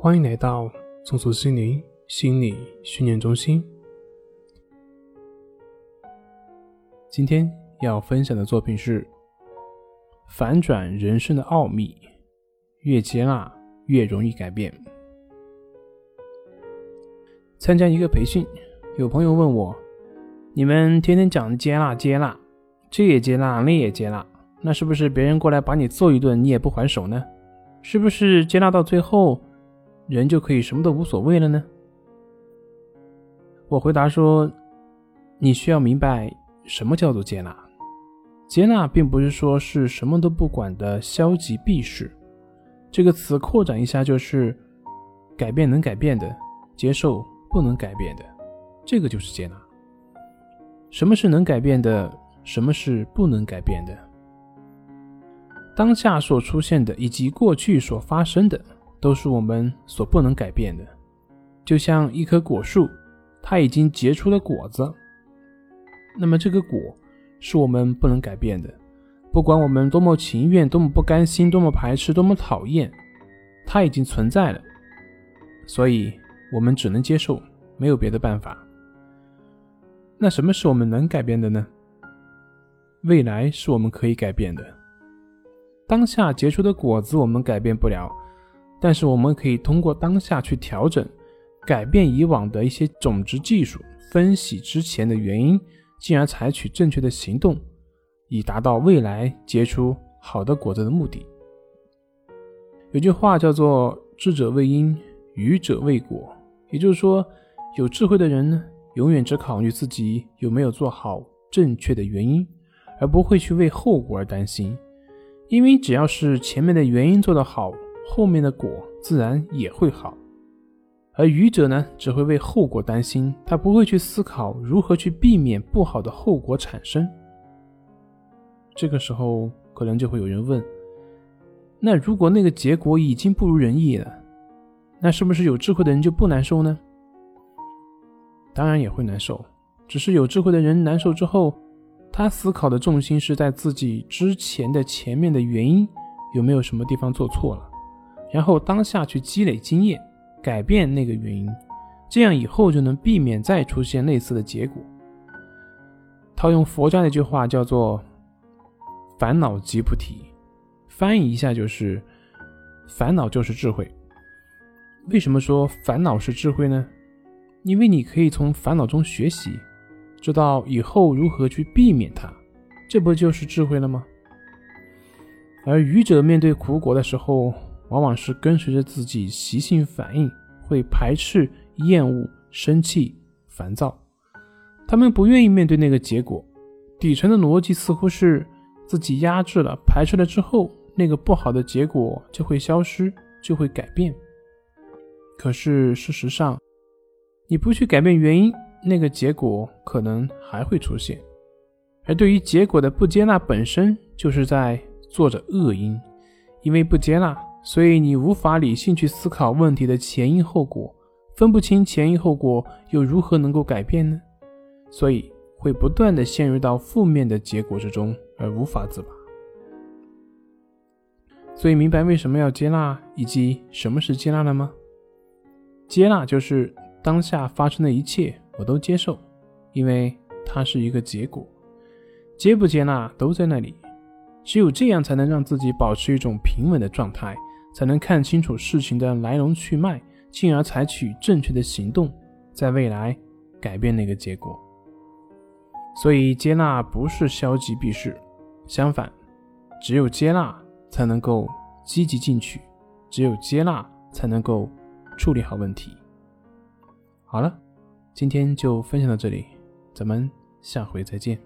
欢迎来到松鼠心灵心理训练中心。今天要分享的作品是《反转人生的奥秘》，越接纳越容易改变。参加一个培训，有朋友问我：“你们天天讲接纳接纳，这也接纳，那也接纳，那是不是别人过来把你揍一顿，你也不还手呢？是不是接纳到最后？”人就可以什么都无所谓了呢？我回答说：“你需要明白什么叫做接纳。接纳并不是说是什么都不管的消极避世。这个词扩展一下，就是改变能改变的，接受不能改变的，这个就是接纳。什么是能改变的？什么是不能改变的？当下所出现的，以及过去所发生的。”都是我们所不能改变的，就像一棵果树，它已经结出了果子，那么这个果是我们不能改变的，不管我们多么情愿、多么不甘心、多么排斥、多么讨厌，它已经存在了，所以我们只能接受，没有别的办法。那什么是我们能改变的呢？未来是我们可以改变的，当下结出的果子我们改变不了。但是我们可以通过当下去调整、改变以往的一些种植技术，分析之前的原因，进而采取正确的行动，以达到未来结出好的果子的目的。有句话叫做“智者为因，愚者为果”，也就是说，有智慧的人呢，永远只考虑自己有没有做好正确的原因，而不会去为后果而担心，因为只要是前面的原因做得好。后面的果自然也会好，而愚者呢，只会为后果担心，他不会去思考如何去避免不好的后果产生。这个时候，可能就会有人问：那如果那个结果已经不如人意了，那是不是有智慧的人就不难受呢？当然也会难受，只是有智慧的人难受之后，他思考的重心是在自己之前的前面的原因有没有什么地方做错了。然后当下去积累经验，改变那个原因，这样以后就能避免再出现类似的结果。套用佛家的一句话叫做“烦恼即菩提”，翻译一下就是“烦恼就是智慧”。为什么说烦恼是智慧呢？因为你可以从烦恼中学习，知道以后如何去避免它，这不就是智慧了吗？而愚者面对苦果的时候，往往是跟随着自己习性反应，会排斥、厌恶、生气、烦躁。他们不愿意面对那个结果，底层的逻辑似乎是自己压制了、排斥了之后，那个不好的结果就会消失，就会改变。可是事实上，你不去改变原因，那个结果可能还会出现。而对于结果的不接纳本身，就是在做着恶因，因为不接纳。所以你无法理性去思考问题的前因后果，分不清前因后果，又如何能够改变呢？所以会不断的陷入到负面的结果之中而无法自拔。所以明白为什么要接纳以及什么是接纳了吗？接纳就是当下发生的一切我都接受，因为它是一个结果。接不接纳都在那里，只有这样才能让自己保持一种平稳的状态。才能看清楚事情的来龙去脉，进而采取正确的行动，在未来改变那个结果。所以，接纳不是消极避世，相反，只有接纳才能够积极进取，只有接纳才能够处理好问题。好了，今天就分享到这里，咱们下回再见。